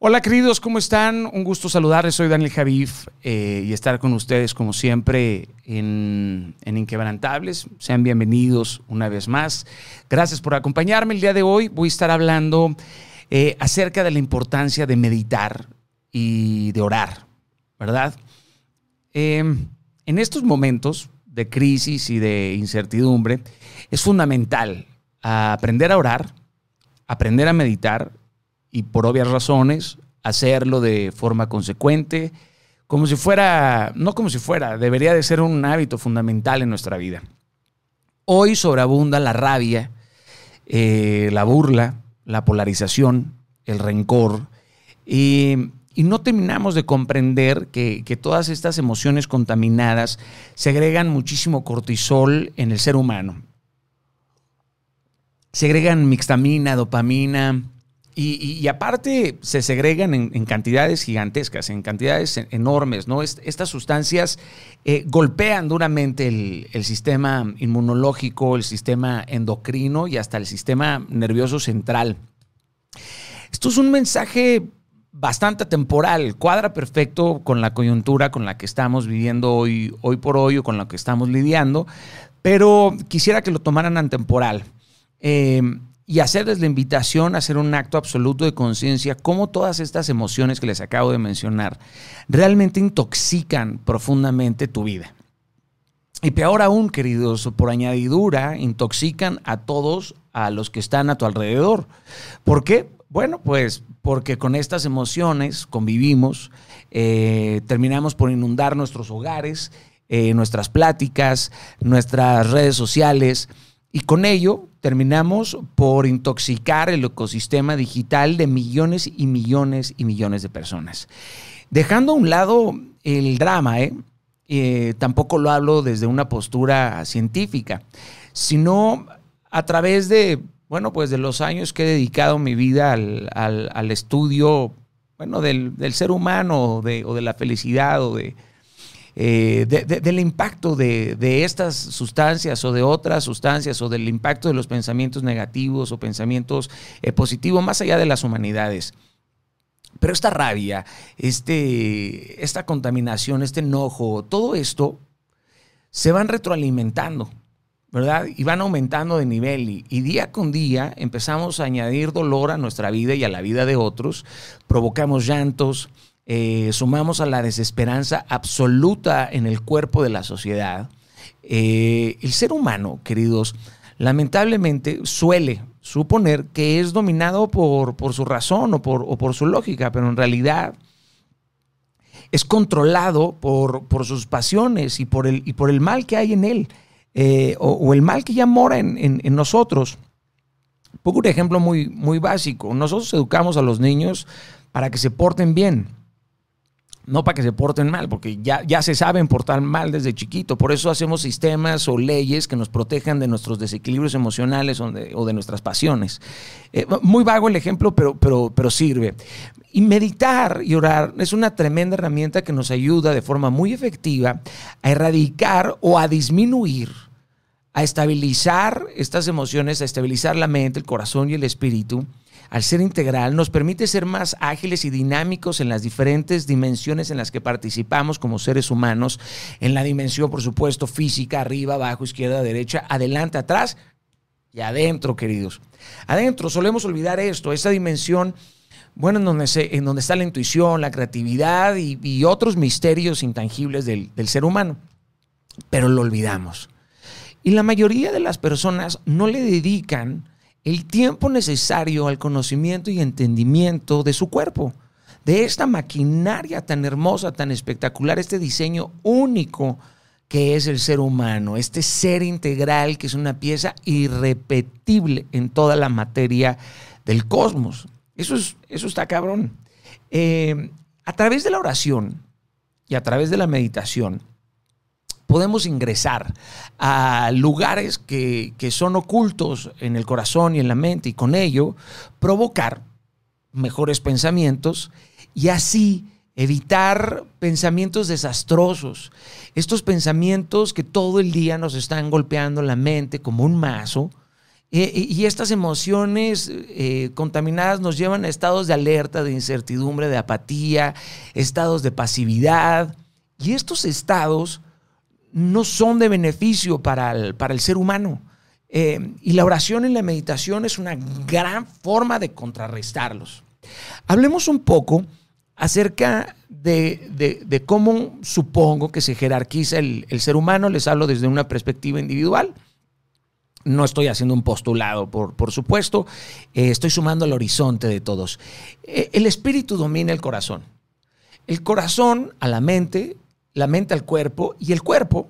Hola queridos, ¿cómo están? Un gusto saludarles, soy Daniel Javif eh, y estar con ustedes como siempre en, Inquebrantables. Sean bienvenidos una vez más. Gracias por acompañarme. El día de hoy voy a estar hablando eh, acerca de la importancia de meditar y de orar, ¿verdad? Em, en estos momentos de crisis y de incertidumbre es fundamental aprender a orar, aprender a meditar y por obvias razones hacerlo de forma consecuente, como si fuera, no como si fuera, debería de ser un hábito fundamental en nuestra vida. Hoy sobreabunda la rabia, eh, la burla, la polarización, el rencor, y, no terminamos de comprender que, que, todas estas emociones contaminadas segregan muchísimo cortisol en el ser humano. Segregan mixtamina, dopamina, y, aparte se segregan en, cantidades gigantescas, en cantidades enormes, ¿no? estas sustancias eh, golpean duramente el, sistema inmunológico, el sistema endocrino y hasta el sistema nervioso central. Esto es un mensaje bastante temporal, cuadra perfecto con la coyuntura con la que estamos viviendo hoy, hoy por hoy o con la que estamos lidiando, pero quisiera que lo tomaran en temporal. Eh, y hacerles la invitación a hacer un acto absoluto de conciencia, cómo todas estas emociones que les acabo de mencionar realmente intoxican profundamente tu vida. Y peor aún, queridos, por añadidura, intoxican a todos a los que están a tu alrededor. ¿Por qué? Bueno, pues porque con estas emociones convivimos, eh, terminamos por inundar nuestros hogares, eh, nuestras pláticas, nuestras redes sociales, y con ello terminamos por intoxicar el ecosistema digital de millones y millones y millones de personas. Dejando a un lado el drama, ¿eh? Eh, tampoco lo hablo desde una postura científica, sino a través de, bueno, pues de los años que he dedicado mi vida al, estudio, bueno, del, ser humano o de la felicidad o de, eh, del impacto de, estas sustancias o de otras sustancias o del impacto de los pensamientos negativos o pensamientos eh, positivos más allá de las humanidades. Pero esta rabia, este, esta contaminación, este enojo, todo esto se van retroalimentando. ¿verdad? Y van aumentando de nivel y, y, día con día empezamos a añadir dolor a nuestra vida y a la vida de otros, provocamos llantos, eh, sumamos a la desesperanza absoluta en el cuerpo de la sociedad, eh, el ser humano, queridos, lamentablemente suele suponer que es dominado por, por su razón o por, por, su lógica, pero en realidad es controlado por, por sus pasiones y por, el, y por el mal que hay en él, eh, o, el mal que ya mora en, en, nosotros. Pongo un ejemplo muy, muy básico. Nosotros educamos a los niños para que se porten bien no para que se porten mal, porque ya, ya se saben portar mal desde chiquito. Por eso hacemos sistemas o leyes que nos protejan de nuestros desequilibrios emocionales o de, nuestras pasiones. Eh, muy vago el ejemplo, pero, pero, pero sirve. Y meditar y orar es una tremenda herramienta que nos ayuda de forma muy efectiva a erradicar o a disminuir, a estabilizar estas emociones, a estabilizar la mente, el corazón y el espíritu al ser integral, nos permite ser más ágiles y dinámicos en las diferentes dimensiones en las que participamos como seres humanos, en la dimensión, por supuesto, física, arriba, abajo, izquierda, derecha, adelante, atrás y adentro, queridos. Adentro, solemos olvidar esto, esa dimensión, bueno, en donde, en donde está la intuición, la creatividad y, otros misterios intangibles del, del ser humano, pero lo olvidamos. Y la mayoría de las personas no le dedican el tiempo necesario al conocimiento y entendimiento de su cuerpo, de esta maquinaria tan hermosa, tan espectacular, este diseño único que es el ser humano, este ser integral que es una pieza irrepetible en toda la materia del cosmos. Eso, es, eso está cabrón. Eh, a través de la oración y a través de la meditación, podemos ingresar a lugares que, son ocultos en el corazón y en la mente y con ello provocar mejores pensamientos y así evitar pensamientos desastrosos, estos pensamientos que todo el día nos están golpeando la mente como un mazo Eh, y estas emociones eh, contaminadas nos llevan a estados de alerta, de incertidumbre, de apatía, estados de pasividad. Y estos estados no son de beneficio para el, para el ser humano. Eh, y la oración y la meditación es una gran forma de contrarrestarlos. Hablemos un poco acerca de, cómo supongo que se jerarquiza el, ser humano. Les hablo desde una perspectiva individual. No estoy haciendo un postulado, por, por supuesto. Eh, estoy sumando al horizonte de todos. Eh, el espíritu domina el corazón. El corazón a la mente, la mente al cuerpo y el cuerpo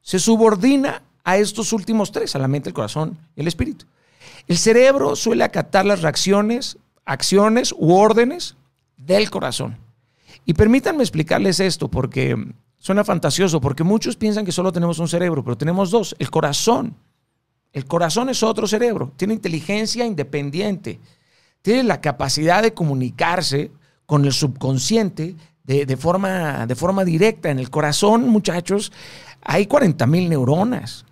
se subordina a estos últimos tres, a la mente, el corazón y el espíritu. El cerebro suele acatar las reacciones, acciones u órdenes del corazón. Y permítanme explicarles esto porque suena fantasioso, porque muchos piensan que solo tenemos un cerebro, pero tenemos dos. El corazón. El corazón es otro cerebro, tiene inteligencia independiente, tiene la capacidad de comunicarse con el subconsciente de, forma, de forma directa. En el corazón, muchachos, hay 40 mil neuronas.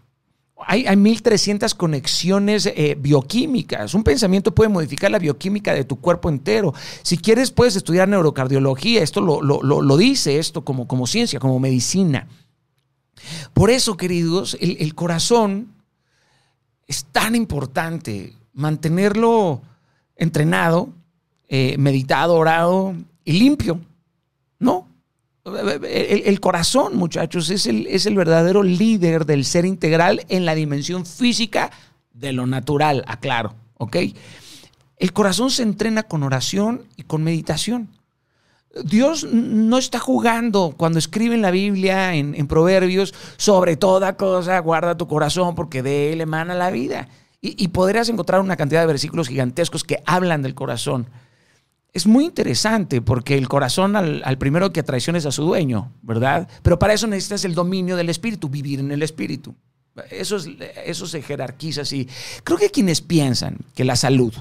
Hay, hay 1300 conexiones eh, bioquímicas. Un pensamiento puede modificar la bioquímica de tu cuerpo entero. Si quieres, puedes estudiar neurocardiología. Esto lo, lo, dice esto como, como ciencia, como medicina. Por eso, queridos, el, corazón es tan importante mantenerlo entrenado, eh, meditado, orado y limpio. ¿No? El, corazón, muchachos, es el, es el verdadero líder del ser integral en la dimensión física de lo natural, aclaro, ¿ok? El corazón se entrena con oración y con meditación. Dios no está jugando cuando escribe en la Biblia, en, Proverbios, sobre toda cosa guarda tu corazón porque de él emana la vida. Y, y podrías encontrar una cantidad de versículos gigantescos que hablan del corazón es muy interesante porque el corazón al, primero que traiciona es a su dueño, ¿verdad? Pero para eso necesitas el dominio del espíritu, vivir en el espíritu. Eso, es, eso se jerarquiza así. Creo que quienes piensan que la salud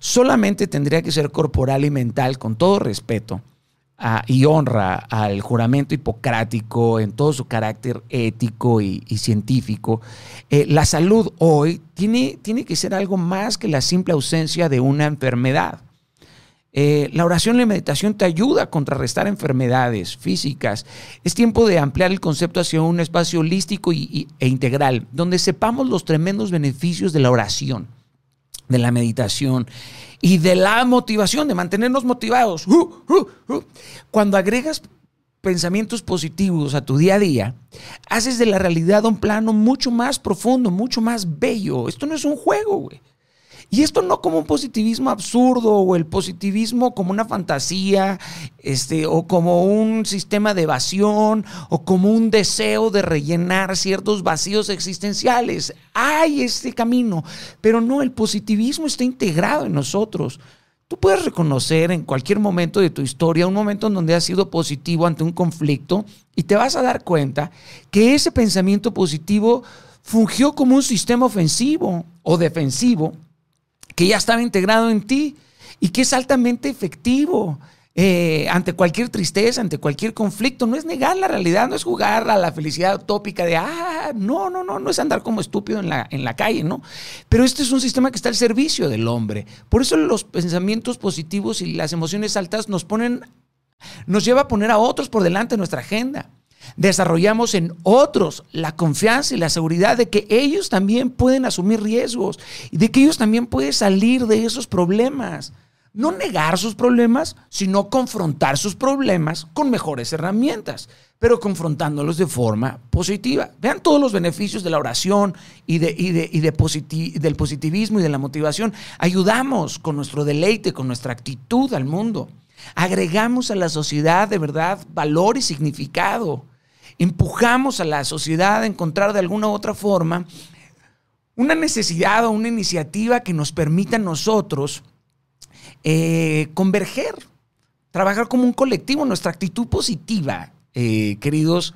solamente tendría que ser corporal y mental, con todo respeto y honra al juramento hipocrático en todo su carácter ético y, científico, eh, la salud hoy tiene, tiene que ser algo más que la simple ausencia de una enfermedad. Eh, la oración y la meditación te ayuda a contrarrestar enfermedades físicas. Es tiempo de ampliar el concepto hacia un espacio holístico e integral, donde sepamos los tremendos beneficios de la oración, de la meditación y de la motivación, de mantenernos motivados. Uh, uh, uh. Cuando agregas pensamientos positivos a tu día a día, haces de la realidad un plano mucho más profundo, mucho más bello. Esto no es un juego, güey. Y esto no como un positivismo absurdo o el positivismo como una fantasía, este, o como un sistema de evasión, o como un deseo de rellenar ciertos vacíos existenciales. Hay este camino, pero no, el positivismo está integrado en nosotros. Tú puedes reconocer en cualquier momento de tu historia un momento en donde has sido positivo ante un conflicto y te vas a dar cuenta que ese pensamiento positivo fungió como un sistema ofensivo o defensivo que ya estaba integrado en ti y que es altamente efectivo. Eh, ante cualquier tristeza, ante cualquier conflicto, no es negar la realidad, no es jugar a la felicidad utópica de, ah, no, no, no, no es andar como estúpido en la, en la calle, ¿no? Pero este es un sistema que está al servicio del hombre. Por eso los pensamientos positivos y las emociones altas nos ponen, nos lleva a poner a otros por delante de nuestra agenda desarrollamos en otros la confianza y la seguridad de que ellos también pueden asumir riesgos y de que ellos también pueden salir de esos problemas. No negar sus problemas, sino confrontar sus problemas con mejores herramientas, pero confrontándolos de forma positiva. Vean todos los beneficios de la oración y, de, del positivismo y de la motivación. Ayudamos con nuestro deleite, con nuestra actitud al mundo. Agregamos a la sociedad de verdad valor y significado empujamos a la sociedad a encontrar de alguna u otra forma una necesidad o una iniciativa que nos permita a nosotros eh, converger, trabajar como un colectivo, nuestra actitud positiva, eh, queridos.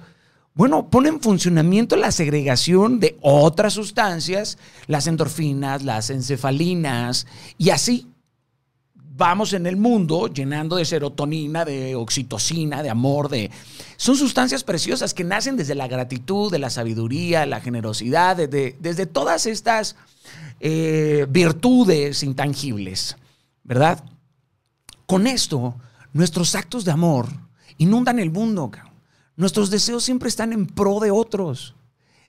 Bueno, pone en funcionamiento la segregación de otras sustancias, las endorfinas, las encefalinas, y así vamos en el mundo llenando de serotonina, de oxitocina, de amor, de... Son sustancias preciosas que nacen desde la gratitud, de la sabiduría, la generosidad, desde, todas estas eh, virtudes intangibles, ¿verdad? Con esto, nuestros actos de amor inundan el mundo. Nuestros deseos siempre están en pro de otros.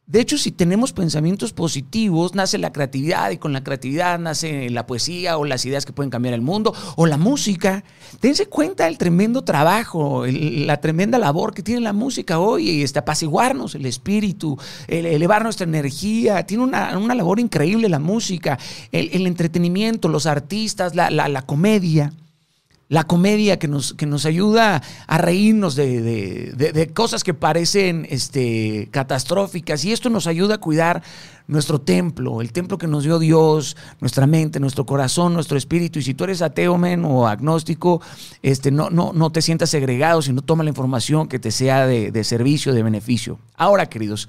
De hecho, si tenemos pensamientos positivos, nace la creatividad y con la creatividad nace la poesía o las ideas que pueden cambiar el mundo o la música. Dense cuenta del tremendo trabajo, la tremenda labor que tiene la música hoy, y este, apaciguarnos el espíritu, elevar nuestra energía. Tiene una, labor increíble la música, el, entretenimiento, los artistas, la comedia la comedia que nos, que nos ayuda a reírnos de, cosas que parecen este, catastróficas. Y esto nos ayuda a cuidar nuestro templo, el templo que nos dio Dios, nuestra mente, nuestro corazón, nuestro espíritu. Y si tú eres ateo, men, o agnóstico, este, no, no, no te sientas segregado, sino toma la información que te sea de, servicio, de beneficio. Ahora, queridos,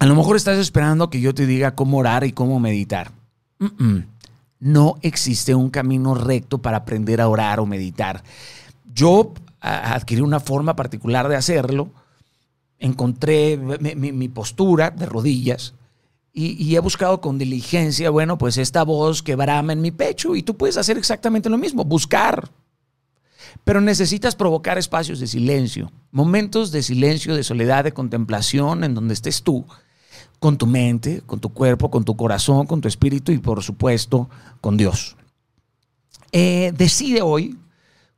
a lo mejor estás esperando que yo te diga cómo orar y cómo meditar. No existe un camino recto para aprender a orar o meditar. Yo adquirí una forma particular de hacerlo, encontré mi, postura de rodillas y, he buscado con diligencia, bueno, pues esta voz que brama en mi pecho y tú puedes hacer exactamente lo mismo, buscar. Pero necesitas provocar espacios de silencio, momentos de silencio, de soledad, de contemplación en donde estés tú con tu mente, con tu cuerpo, con tu corazón, con tu espíritu y por supuesto con Dios. Eh, decide hoy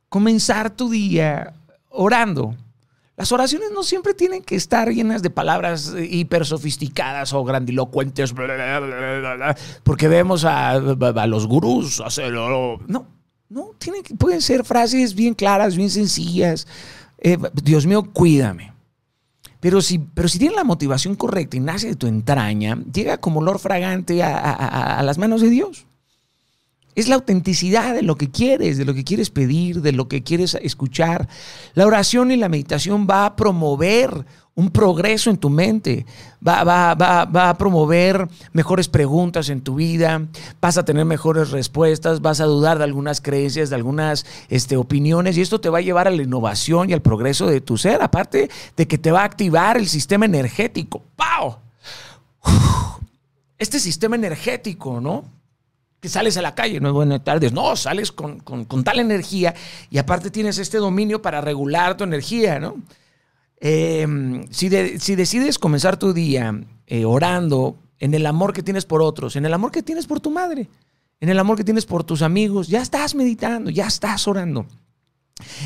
comenzar tu día orando. Las oraciones no siempre tienen que estar llenas de palabras hiper sofisticadas o grandilocuentes, porque vemos a, los gurús hacerlo. No, no, tienen, pueden ser frases bien claras, bien sencillas. Eh, Dios mío, cuídame. Pero si, pero si tienes la motivación correcta y nace de tu entraña, llega como olor fragante a, las manos de Dios. Es la autenticidad de lo que quieres, de lo que quieres pedir, de lo que quieres escuchar. La oración y la meditación va a promover un progreso en tu mente, va, va, va, a promover mejores preguntas en tu vida, vas a tener mejores respuestas, vas a dudar de algunas creencias, de algunas este, opiniones y esto te va a llevar a la innovación y al progreso de tu ser, aparte de que te va a activar el sistema energético. ¡Pau! Este sistema energético, ¿no? que sales a la calle, no es buenas tardes, no, sales con, con, tal energía y aparte tienes este dominio para regular tu energía, ¿no? Em, si, decides comenzar tu día eh, orando en el amor que tienes por otros, en el amor que tienes por tu madre, en el amor que tienes por tus amigos, ya estás meditando, ya estás orando.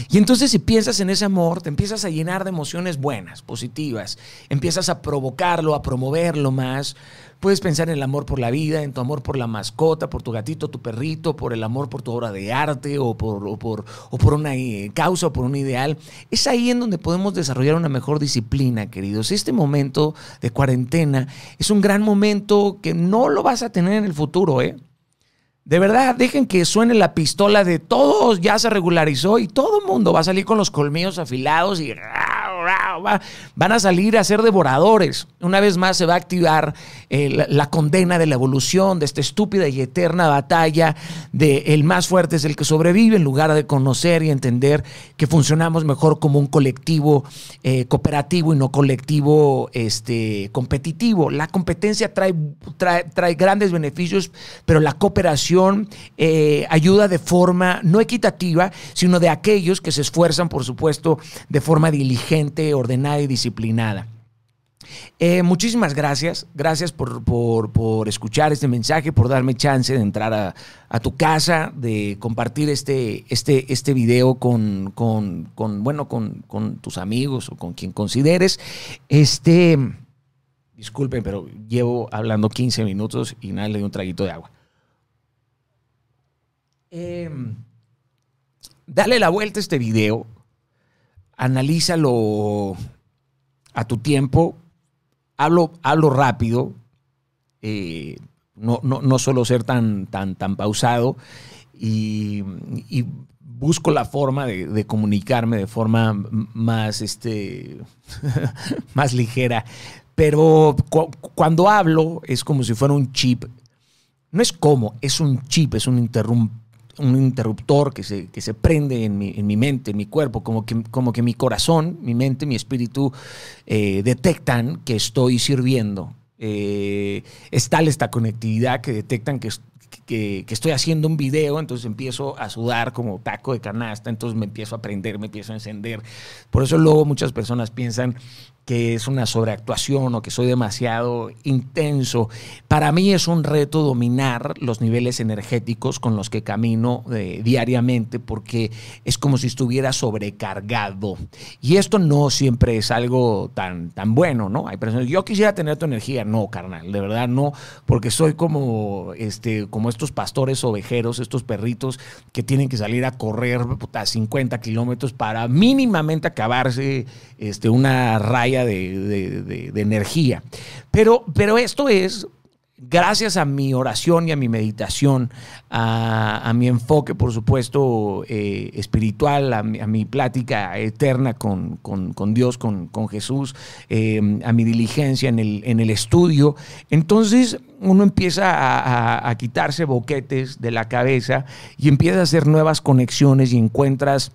Y entonces si piensas en ese amor, te empiezas a llenar de emociones buenas, positivas, empiezas a provocarlo, a promoverlo más, Puedes pensar en el amor por la vida, en tu amor por la mascota, por tu gatito, tu perrito, por el amor por tu obra de arte o por, por, o por una eh, causa o por un ideal. Es ahí en donde podemos desarrollar una mejor disciplina, queridos. Este momento de cuarentena es un gran momento que no lo vas a tener en el futuro, ¿eh? De verdad, dejen que suene la pistola de todos, ya se regularizó y todo el mundo va a salir con los colmillos afilados y van a salir a ser devoradores. Una vez más se va a activar eh, la, condena de la evolución, de esta estúpida y eterna batalla de el más fuerte es el que sobrevive, en lugar de conocer y entender que funcionamos mejor como un colectivo eh, cooperativo y no colectivo este, competitivo. La competencia trae, trae, grandes beneficios, pero la cooperación eh, ayuda de forma no equitativa, sino de aquellos que se esfuerzan, por supuesto, de forma diligente ordenada y disciplinada. Eh, muchísimas gracias. Gracias por, escuchar este mensaje, por darme chance de entrar a, tu casa, de compartir este, este, este video con, bueno, con, tus amigos o con quien consideres. Este, disculpen, pero llevo hablando 15 minutos y nada, le doy un traguito de agua. Em, dale la vuelta a este video analízalo a tu tiempo, hablo, hablo rápido, eh, no, no, suelo ser tan, tan, tan pausado y, busco la forma de, comunicarme de forma más, este, más ligera. Pero cuando hablo es como si fuera un chip. No es como, es un chip, es un interruptor un interruptor que se, que se prende en mi, en mi, mente, en mi cuerpo, como que, como que mi corazón, mi mente, mi espíritu eh, detectan que estoy sirviendo. Eh, es tal esta conectividad que detectan que, que, que, estoy haciendo un video, entonces empiezo a sudar como taco de canasta, entonces me empiezo a prender, me empiezo a encender. Por eso luego muchas personas piensan que es una sobreactuación o que soy demasiado intenso. Para mí es un reto dominar los niveles energéticos con los que camino eh, diariamente porque es como si estuviera sobrecargado. Y esto no siempre es algo tan, tan bueno, ¿no? Hay personas, yo quisiera tener tu energía. No, carnal, de verdad no, porque soy como, este, como estos pastores ovejeros, estos perritos que tienen que salir a correr a 50 kilómetros para mínimamente acabarse este, una raya de, energía. Pero, pero esto es gracias a mi oración y a mi meditación, a, mi enfoque, por supuesto, eh, espiritual, a mi, plática eterna con, Dios, con, Jesús, eh, a mi diligencia en el, en el, estudio, entonces uno empieza a, a quitarse boquetes de la cabeza y empieza a hacer nuevas conexiones y encuentras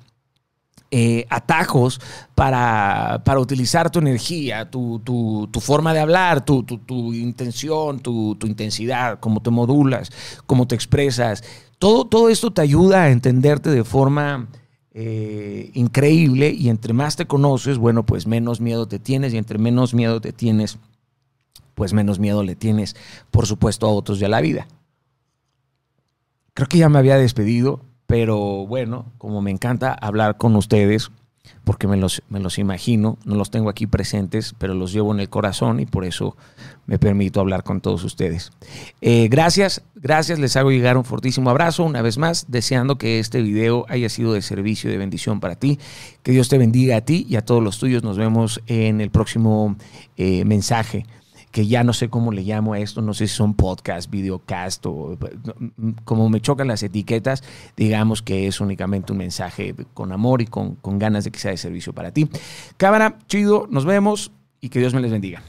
eh, atajos para, utilizar tu energía, tu, forma de hablar, tu, intención, tu, intensidad, cómo te modulas, cómo te expresas. Todo, todo esto te ayuda a entenderte de forma eh, increíble y entre más te conoces, bueno, pues menos miedo te tienes y entre menos miedo te tienes, pues menos miedo le tienes, por supuesto, a otros y a la vida. Creo que ya me había despedido. Pero bueno, como me encanta hablar con ustedes, porque me los, me los imagino, no los tengo aquí presentes, pero los llevo en el corazón y por eso me permito hablar con todos ustedes. Eh, gracias, gracias, les hago llegar un fortísimo abrazo una vez más, deseando que este video haya sido de servicio y de bendición para ti. Que Dios te bendiga a ti y a todos los tuyos. Nos vemos en el próximo eh, mensaje que ya no sé cómo le llamo a esto, no sé si son podcast, videocast o como me chocan las etiquetas, digamos que es únicamente un mensaje con amor y con, con ganas de que sea de servicio para ti. Cámara, chido, nos vemos y que Dios me les bendiga.